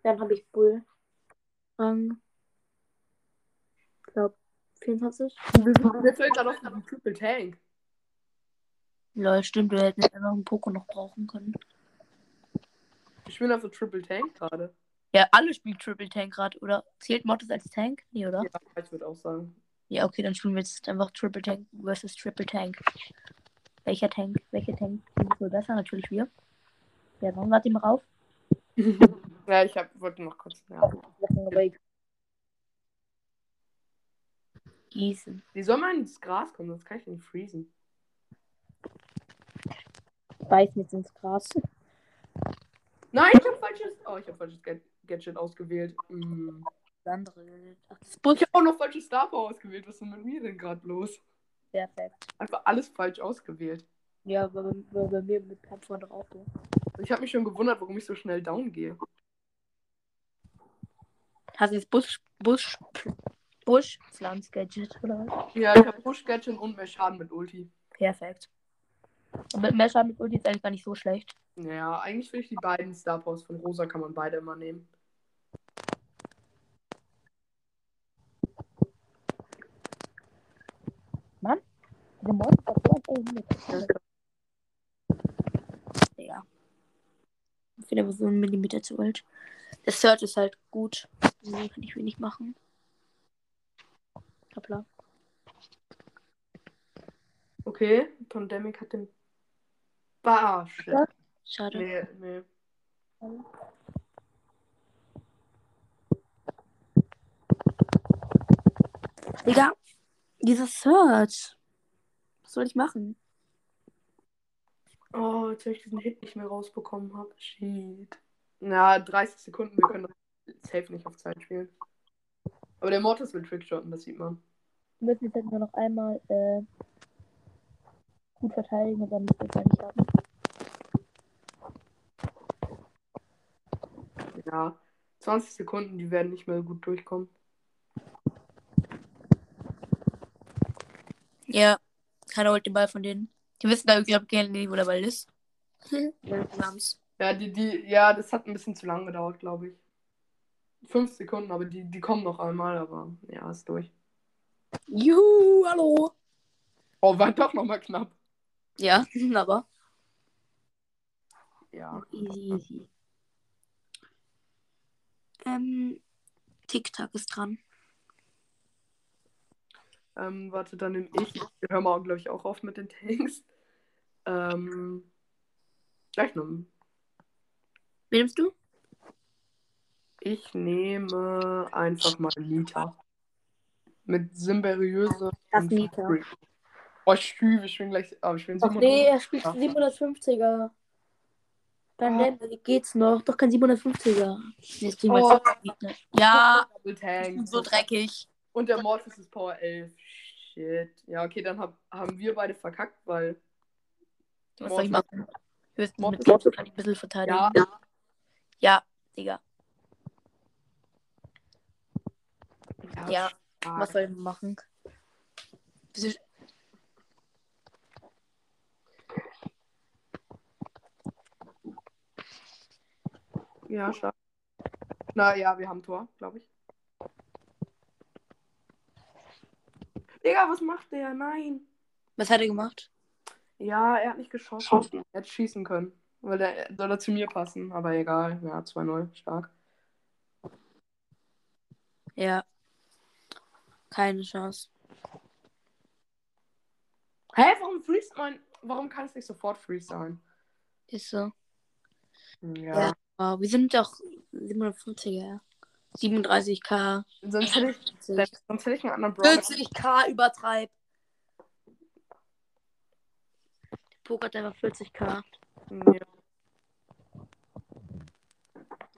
Dann habe ich Bull. Rang. Ich glaube 24. Mir fällt gerade auf den Triple Tank. Lol, stimmt, wir hätten einfach einen Poko noch brauchen können. Ich bin auf so Triple Tank gerade. Ja, alle spielen Triple Tank gerade, oder? Zählt Mortis als Tank? Nee, oder? Ja, ich würde auch sagen. Ja, okay, dann spielen wir jetzt einfach Triple Tank versus Triple Tank. Welcher Tank? Welcher Tank ist wohl besser? Natürlich wir. Ja, dann warte mal auf. <laughs> ja, ich hab, wollte noch kurz. Ja. Gießen. Wie soll man ins Gras kommen? Sonst kann ich nicht freezen. Beiß mit ins Gras. Nein, ich habe falsches. Oh, ich habe falsches Gad- Gadget ausgewählt. Hm. Das andere. Ach, das Bus. Ich habe auch noch falsches Star Power ausgewählt. Was ist denn mit mir denn gerade los? Perfekt. Einfach alles falsch ausgewählt. Ja, bei, bei mir mit Pep vorne drauf. Ja. Ich habe mich schon gewundert, warum ich so schnell down gehe. Hast du das Busch, Busch, Busch, Pflanz Gadget, oder was? Ja, ich habe Push Gadget und mehr Schaden mit Ulti. Perfekt. Und mit mehr Schaden mit Ulti ist eigentlich gar nicht so schlecht. Ja, eigentlich finde ich die beiden Star Powers von Rosa kann man beide immer nehmen. Digga. Ich finde aber so einen Millimeter zu alt. Der Search ist halt gut. So kann ich wenig machen. Hoppla. Okay, Pandemic hat den Barsch. Ja. Schade. Nee, nee. Digga, dieser Search. Was soll ich machen? Oh, jetzt habe ich diesen Hit nicht mehr rausbekommen habe. Shit. Na, 30 Sekunden, wir können das safe nicht auf Zeit spielen. Aber der Mortis will Trickshotten, das sieht man. Wir müssen jetzt halt nur noch einmal äh, gut verteidigen und dann müssen wir es eigentlich haben. Ja, 20 Sekunden, die werden nicht mehr gut durchkommen. Ja, keiner holt den Ball von denen. Die wissen da irgendwie, ob nicht, wo der Ball ist. ja, die haben's. Ja, die, die, ja, das hat ein bisschen zu lang gedauert, glaube ich. Fünf Sekunden, aber die, die kommen noch einmal, aber ja, ist durch. Juhu, hallo. Oh, war doch nochmal knapp. Ja, <laughs> aber. Ja. Easy, easy. Ähm, TikTok ist dran. Ähm, warte, dann nehme ich. Wir hören mal, glaube ich, auch auf mit den Tanks. Ähm, gleich noch. Wen nimmst du? Ich nehme einfach mal Nita. Mit Symberiöse. Das Nita. Oh, ich spiele, ich bin gleich. Aber ich bin Ach nee, er spielt 750er. Dann Oh. geht's noch. Doch kein 750er. Nee, das Ding Oh. Ja, ich bin so dreckig. Und der Mortis ist Power 11. Shit. Ja, okay, dann hab, haben wir beide verkackt, weil. Was soll ich machen? Höchstens Mord- mit Mord kann ich ein bisschen verteidigen. Ja. Ja, ja Digga. Ja, stark. Was soll ich machen? Ja, stark. Na ja, wir haben Tor, glaube ich. Digga, was macht der? Nein. Was hat er gemacht? Ja, er hat nicht geschossen. Er hätte schießen können. Weil der soll er zu mir passen, aber egal. Ja, 2-0, stark. Ja. Keine Chance. Hä, warum freeze mein. Warum kann es nicht sofort freeze sein? Ist so. Ja. Ja. Oh, wir sind doch 750er. 37k. Sonst, hätte ich, 40. sonst hätte ich einen anderen Brawler. 40k übertreib. Pokert einfach 40k. Nee.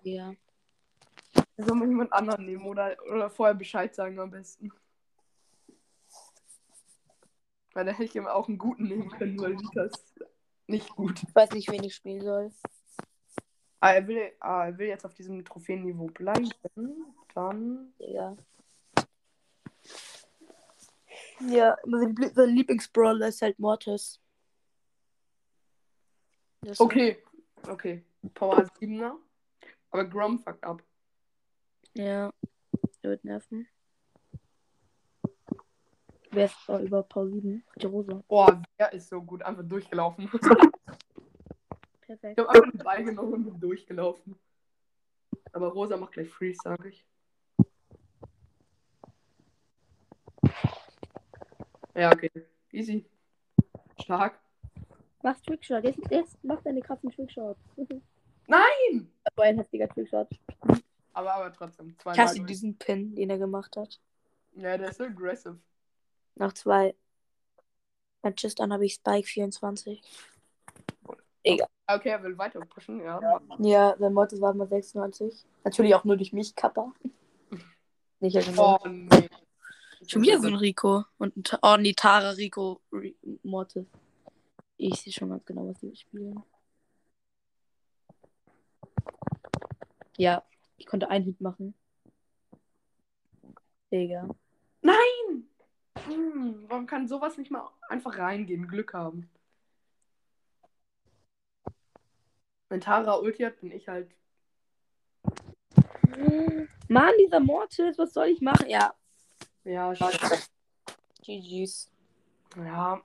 Ja. Soll man jemand anderen nehmen oder, oder vorher Bescheid sagen am besten? Weil da hätte ich ihm auch einen guten nehmen können, weil ist nicht gut. Ich weiß nicht, wen ich spielen soll. Ah, er will, ah, er will jetzt auf diesem Trophäenniveau bleiben. Dann. Ja, Lie- sein Lieblingsbrawler ist halt Mortis. Das Okay. Okay. Power 7er. Aber Grom fuckt ab. Ja. Der wird nerven. Wer ist oh, über Paul 7? Die Rosa. Boah, der ist so gut. Einfach durchgelaufen. <laughs> Perfekt. Ich habe einfach den Ball genommen und bin durchgelaufen. Aber Rosa macht gleich Freeze, sag ich. Ja, okay. Easy. Stark. Mach Trickshot. Jetzt, jetzt mach deine krassen Trickshots. <laughs> Nein! Aber ein heftiger Trickshot. Aber, aber trotzdem. Ich Zweimal. hasse diesen Pin, den er gemacht hat. Ja, der ist so aggressive. Nach zwei Matches, dann habe ich Spike 24. Egal. Okay, er will weiter pushen, ja. Ja, sein Mortis war mal 96. Natürlich auch nur durch mich, Kappa. <laughs> Nicht also. Oh, nee. Schon wieder so ein Rico. Und ein Ta oh, nee, Tara, Rico, Ri Mortis. Ich sehe schon ganz genau, was die spielen. Ja, ich konnte einen Hit machen. Digga. Nein! Hm, warum kann sowas nicht mal einfach reingehen? Glück haben. Wenn Tara Ulti hat, bin ich halt. Mann, dieser Mortis, was soll ich machen? Ja. Ja, schade. GG's. Ja,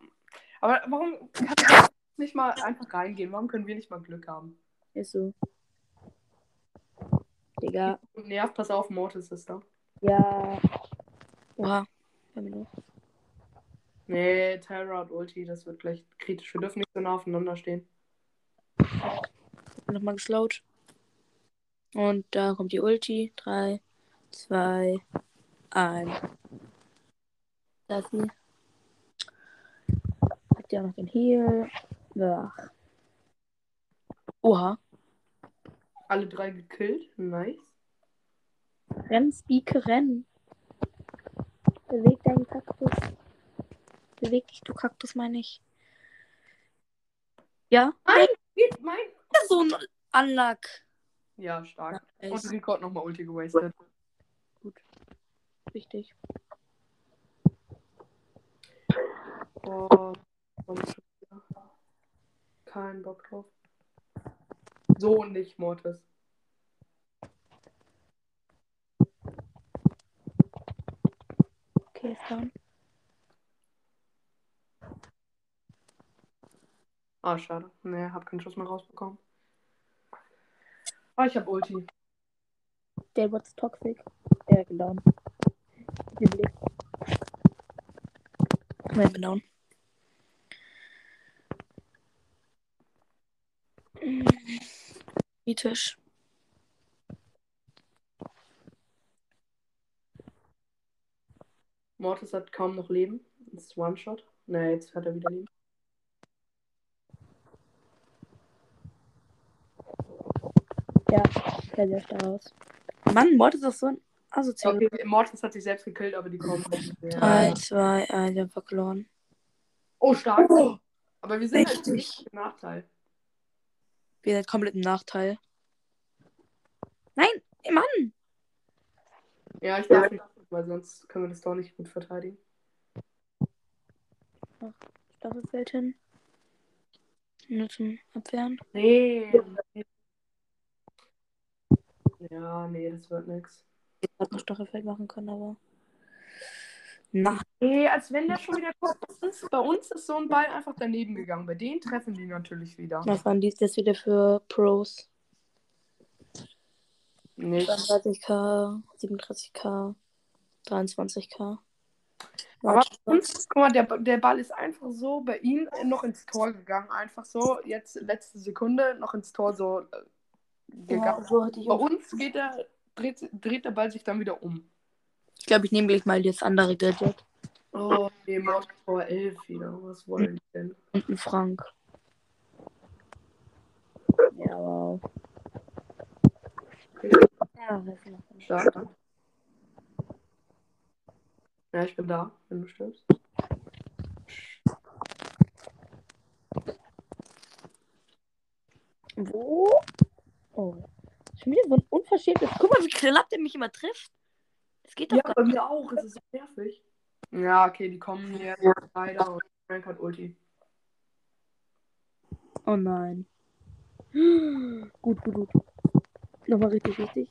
Aber warum kann er nicht mal einfach reingehen? Warum können wir nicht mal Glück haben? Ist so. Digga. Nerv, pass auf, Mortis ist da. Ja. Oha. Nee, Terra und Ulti, das wird gleich kritisch. Wir dürfen nicht so nah aufeinander stehen. Nochmal geslowt. Und da kommt die Ulti. 3, 2, 1. Da ist sie. Hat ja noch den Heal. Ja. Oha. Alle drei gekillt. Nice. Renn, Spieke, renn. Beweg deinen Kaktus. Beweg dich, du Kaktus, meine ich. Ja? Nein, geht mein. So ein Unluck. Ja, stark. Nice. Und hat nochmal Ulti gewastet. Richtig. Oh, komm schon wieder. Kein Bock drauf. So nicht, Mortis. Okay, ist down. Ah, schade. Nee, hab keinen Schuss mehr rausbekommen. Ah, ich hab Ulti. Der was toxic. Äh, down. Den Blick. Nein, bin down. Kritisch. Mortis hat kaum noch Leben. Das ist One-Shot. Nee, jetzt hat er wieder Leben. Ja, sehr, sehr stark aus. Mann, Mord ist doch so ein asozial. Okay, Mortis hat sich selbst gekillt, aber die kommen nicht mehr. 3, 2, 1, wir haben verloren. Oh, stark. Aber wir sind halt Richtig. nicht im Nachteil. Wir sind komplett im Nachteil. Nein, Mann! Ja, ich darf nicht, weil sonst können wir das doch nicht gut verteidigen. Staffelfeld hin. Nur zum Abwehren. Nee. Ja, nee, das wird nix. Ich hätte noch Staffelfeld machen können, aber. Na, Nee, als wenn der schon wieder kommt. Bei uns, bei uns ist so ein Ball einfach daneben gegangen. Bei denen treffen die natürlich wieder. was waren dies jetzt wieder für Pros? Nicht. 32k, 37k, 23k. Aber bei uns, guck mal, der, der Ball ist einfach so bei ihm noch ins Tor gegangen. Einfach so, jetzt letzte Sekunde noch ins Tor so äh, ja, gegangen. so Bei uns geht der, dreht, dreht der Ball sich dann wieder um. Ich glaube, ich nehme gleich mal das andere Gadget. Oh, nee, Mord Power 11 wieder. Was wollen die denn? Und ein Frank. Ja, wow. Ja, was noch? Stark. Ja, ich bin da, wenn du stirbst. Wo? Oh. Schon wieder so ein unverschämtes. Guck mal, wie knapp der mich immer trifft. Das geht doch Ja, gar bei mir auch. Es ist so nervig. Ja, okay, die kommen hier leider und Frank hat Ulti. Oh nein. Gut, gut, gut. Nochmal richtig wichtig.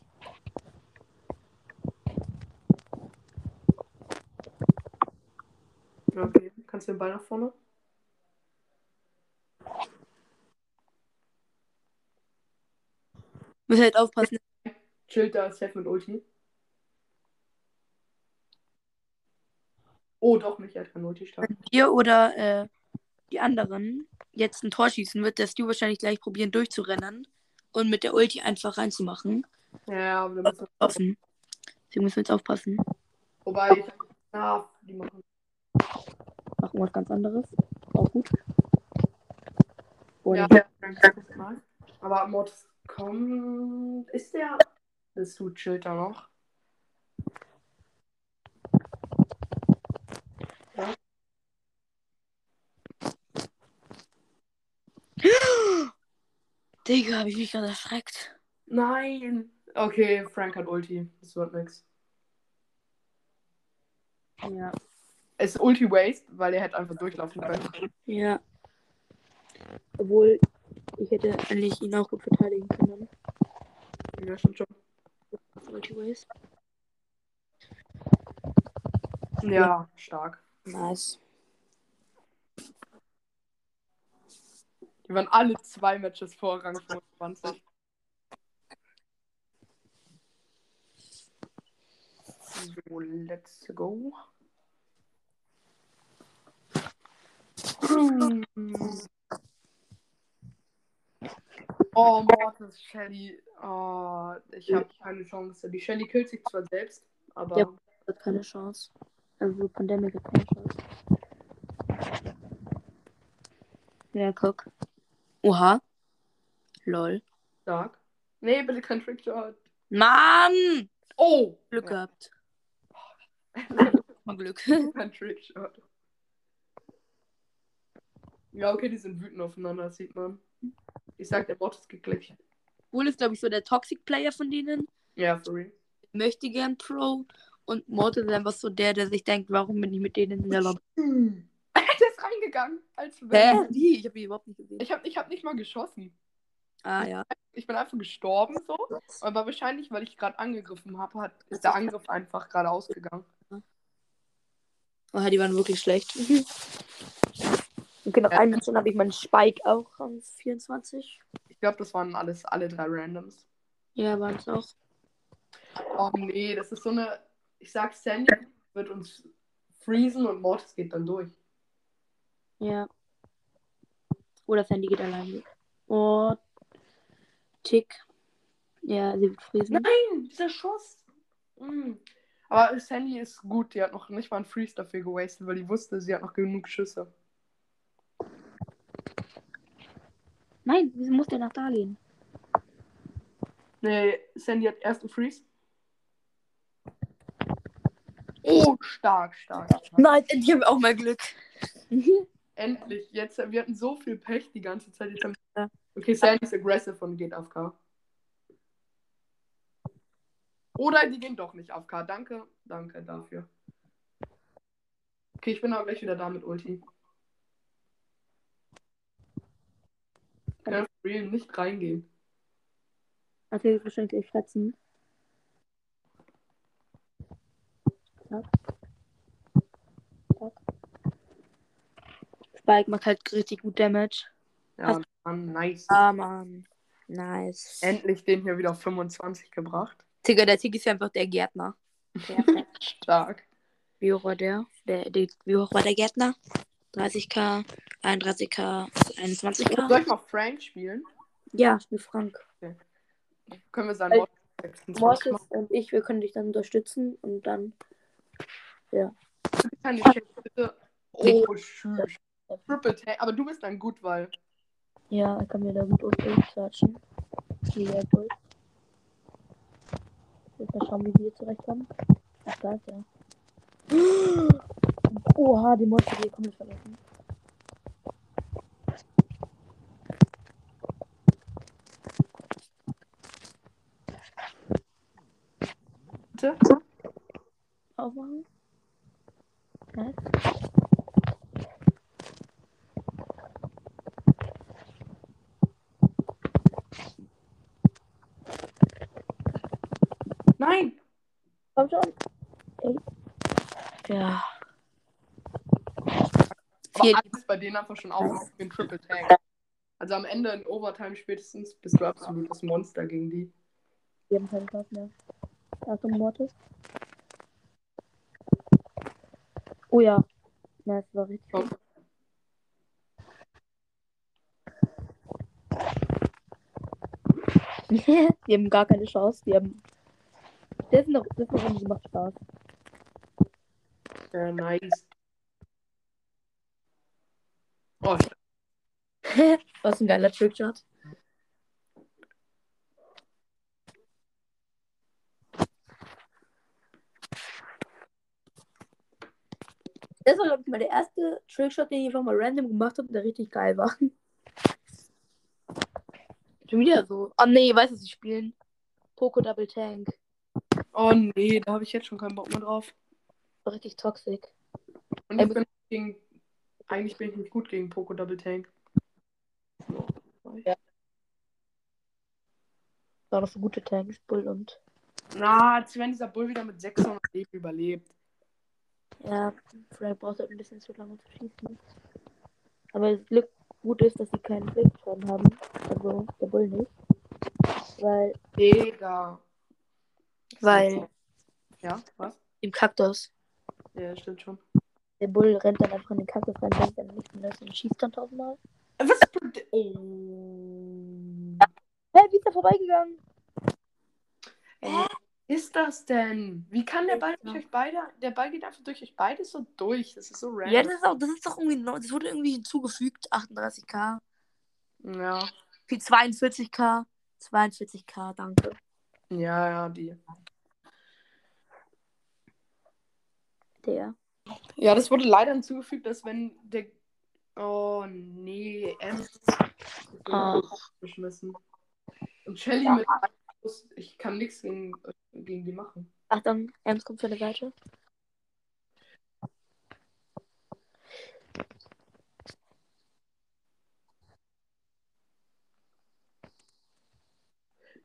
Ja, Okay, kannst du den Ball nach vorne? Müssen halt aufpassen. Chillt da, safe mit Ulti. Oh, doch nicht, hat kein Ulti stark. Wenn wir oder äh, die anderen jetzt ein Tor schießen, wird der Stu wahrscheinlich gleich probieren durchzurennen und mit der Ulti einfach reinzumachen. Ja, aber da müssen wir Offen. Deswegen müssen wir jetzt aufpassen. Wobei, ich ja, die machen. Machen was ganz anderes. Auch gut. Ja, hat das mal. Aber Mods kommt. Ist der. Das tut chillt da noch. Digga, hab ich mich gerade erschreckt. Nein! Okay, Frank hat Ulti. Das wird nix. Ja. Es ist Ulti Waste, weil er hätte einfach durchlaufen können. Ja. Obwohl, ich hätte eigentlich ihn auch gut verteidigen können. Ja, stimmt schon. Multiways. Ja, stark. Nice. Wir waren alle zwei Matches vor Rang 25. So, let's go. <clears throat> Oh, Mortis, Shelly. Oh, ich habe keine Chance. Die Shelly killt sich zwar selbst, aber. Ja. Hat keine Chance. Also Pandemic hat keine Chance. Ja, guck. Oha. Lol. Stark. Nee, bitte kein Trickshot. Mann! Oh! Glück Ja. gehabt. Mal Glück. <laughs> Kein Trickshot. Ja, okay, die sind wütend aufeinander, das sieht man. Ich sag, der Bot ist geklickt. Wohl ist, glaube ich, so der Toxic Player von denen. Ja, sorry. Möchte gern Pro. Und Mortis ist einfach so der, der sich denkt, warum bin ich mit denen in der Lobby? <laughs> der ist reingegangen. Als Hä? Wie? Ich habe ihn überhaupt nicht gesehen. Ich hab, ich hab nicht mal geschossen. Ah, ja. Ich bin einfach gestorben so. Aber wahrscheinlich, weil ich gerade angegriffen habe, hat, ist der Angriff einfach gerade ausgegangen. Oh, die waren wirklich schlecht. <laughs> Okay, noch ein Match, dann habe ich meinen Spike auch am 24. Ich glaube, das waren alles alle drei Randoms. Ja, waren es auch. Oh nee, das ist so eine. Ich sag, Sandy wird uns freezen und Mortis geht dann durch. Ja. Oder Sandy geht allein weg. Oh. Tick. Ja, sie wird friesen. Nein, dieser Schuss. Mm. Aber Sandy ist gut, die hat noch nicht mal einen Freeze dafür gewastet, weil die wusste, sie hat noch genug Schüsse. Nein, wieso muss der nach da gehen? Nee, Sandy hat erst einen Freeze. Oh, stark, stark. stark. Nein, endlich haben wir auch mal Glück. <laughs> Endlich. Jetzt, wir hatten so viel Pech die ganze Zeit. Jetzt haben... Okay, Sandy ist aggressive und geht auf K. Oder die gehen doch nicht auf K. Danke, danke dafür. Okay, ich bin auch gleich wieder da mit Ulti. Ich kann for real nicht reingehen. Also, ich wahrscheinlich gleich fetzen. Zack. Zack. Spike macht halt richtig gut Damage. Ja, Hast- Mann, nice. Ah, Mann. Nice. Endlich den hier wieder auf 25 gebracht. Digga, der Tick ist ja einfach der Gärtner. <laughs> Perfekt. Stark. Wie hoch war der? der, der wie hoch war der Gärtner? 30k, 31k, Soll 21k? ich mal Frank spielen? Ja, ich bin Frank. Können wir 26 Mortis machen? und ich, wir können dich dann unterstützen und dann. Kann die Chat bitte. Oh, tschüss. Triple Tag. Aber du bist dann gut, weil. Ja, er kann mir da gut durchquatschen. Wie Bull. Jetzt mal schauen, wie wir hier zurechtkommen. Ach, da ist er. Oha, die Monster, die komplett vergessen. Bitte? Aufmachen. Nice. Nein! Komm schon. Ey. Ja. Aber Vier- alles bei denen einfach schon auf den Triple Tag. Also am Ende in Overtime spätestens bist du absolutes Monster gegen die. Haben keinen Platz mehr. Achtung, Mortis. Oh ja. Na, das war richtig. Komm. <laughs> die haben gar keine Chance. Die haben. Das ist noch, das ist noch macht Spaß. Ja, nice. Oh, stark. Was ein geiler Trickshot. Das war, glaube ich, mal der erste Trickshot, den ich einfach mal random gemacht habe, der richtig geil war. Schon wieder so. Oh nee, weißt du, was sie spielen? Poco Double Tank. oh nee, da habe ich jetzt schon keinen Bock mehr drauf. Richtig toxisch. Und ich bin gegen. Eigentlich bin ich nicht gut gegen Poco Double Tank. War noch so gute Tanks, Bull und. Na, als wenn dieser Bull wieder mit 600 Leben überlebt. Ja, Frank braucht halt ein bisschen zu lange zu schießen. Aber das Glück gut ist, dass sie keinen Blickschaden haben. Also der Bull nicht. Weil, Digga. weil Ja, was? im Kaktus. Ja, stimmt schon. Der Bull rennt dann einfach in den Kaktus rein, denkt dann nicht mehr und schießt dann tausendmal. Was? Oh. Hä, wie ist er vorbeigegangen? Hä? Ist das denn? Wie kann der Ball durch euch beide? Der Ball geht einfach durch euch beide so durch. Das ist so random. Ja, das ist auch, das ist doch irgendwie, neu- das wurde irgendwie hinzugefügt. 38k. Ja, Für 42k. 42k, danke. ja, ja, die. Der. Ja, das wurde leider hinzugefügt, dass wenn der. Oh nee, M Ach. geschmissen. Und Shelly Ja. mit. Ich kann nichts gegen, gegen die machen. Achtung, Ems kommt von der Seite.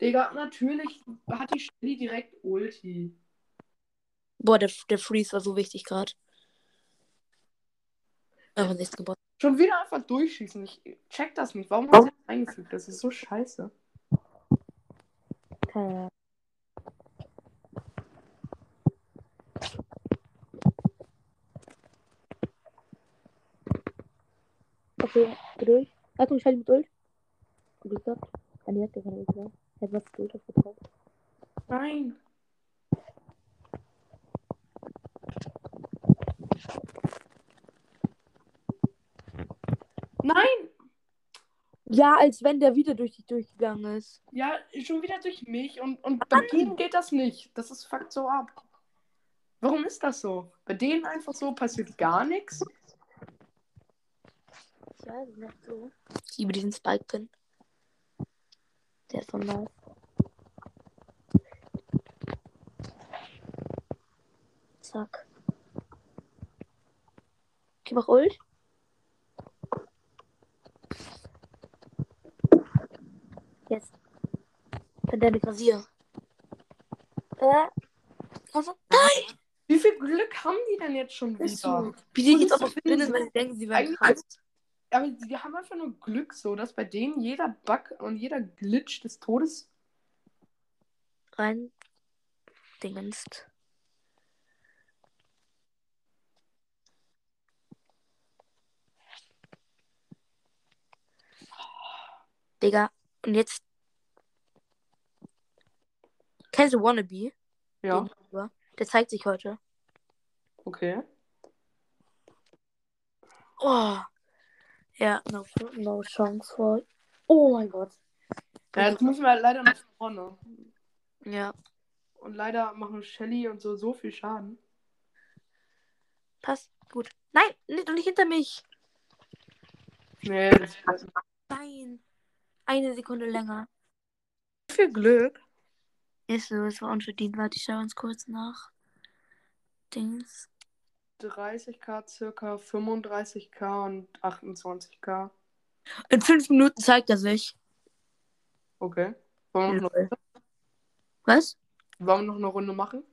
Digga, natürlich hat die Shelly direkt Ulti. Boah, der, der Freeze war so wichtig gerade. Aber nichts gebracht. Schon wieder einfach durchschießen. Ich check das nicht. Warum haben sie das eingefügt? Das ist so scheiße. Keine Ahnung. Okay, Geduld. Achtung, Shelly mit Ult. Gut geklappt. Ah, nee, hat der keine Ult mehr. Er hat was Geduld aufgetragen. Nein. Nein! Ja, als wenn der wieder durch dich durchgegangen ist. Ja, schon wieder durch mich und, und bei denen geht das nicht. Das ist fuckt so ab. Warum ist das so? Bei denen einfach so passiert gar nichts. Ich weiß nicht so. Ich liebe diesen Spike-Pin. Der ist so nice. Zack. Okay, mach Ult. Jetzt. Pandemic Rasier. Äh. Also, nein! Wie viel Glück haben die denn jetzt schon wieder? so. Wie die jetzt auch noch finden drin sie- weil sie denken, sie werden krass. Aber die haben einfach nur Glück so, dass bei denen jeder Bug und jeder Glitch des Todes. Rein. Dingenst. Digga, und jetzt. Kennst du Wannabe? Ja, Den? Der zeigt sich heute. okay. Oh. Ja, no, no chance for. Oh mein Gott. Ja, jetzt müssen wir leider nach vorne. Ja, Und leider machen Shelly und so so viel Schaden. passt. Gut. Nein, nicht, nicht hinter mich. Nee, das ist Nein. Eine Sekunde länger. viel Glück. Ist so, es war unverdient. Warte, ich schaue uns kurz nach. Dings. 30k, circa 35k und 28k. In fünf Minuten zeigt er sich. Okay. Wollen wir, noch, eine- Was? wollen wir noch eine Runde machen?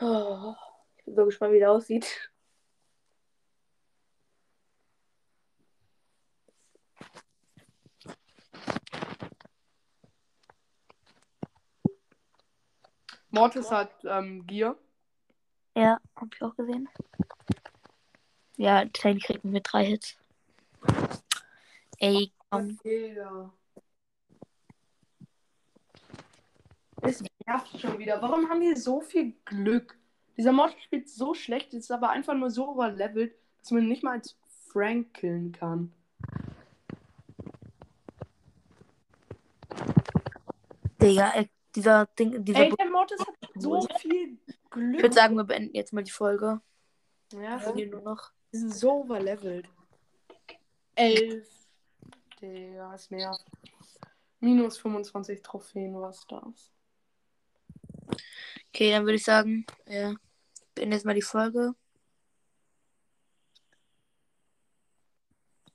Oh, ich bin so gespannt, wie der aussieht. Mortis hat ähm, Gear. Ja, hab ich auch gesehen. Ja, Tiny kriegt mit drei Hits. Ey, komm. Digga. Es nervt schon wieder. Warum haben die so viel Glück? Dieser Mod spielt so schlecht, ist aber einfach nur so overlevelt, dass man nicht mal als Frank killen kann. Digga, dieser Ding, dieser Ey, der Mortis hat so viel Glück. Ich würde sagen, wir beenden jetzt mal die Folge. ja, Wir verlieren nur noch. die sind so overlevelt. Elf. Digga, es nervt. Minus 25 Trophäen, was das? Okay, dann würde ich sagen, ja, beenden jetzt mal die Folge.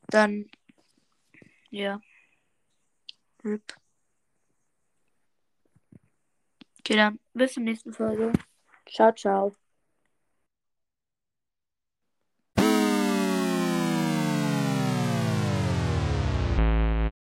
Dann, ja. RIP. Okay, dann bis zur nächsten Folge. Ciao, ciao.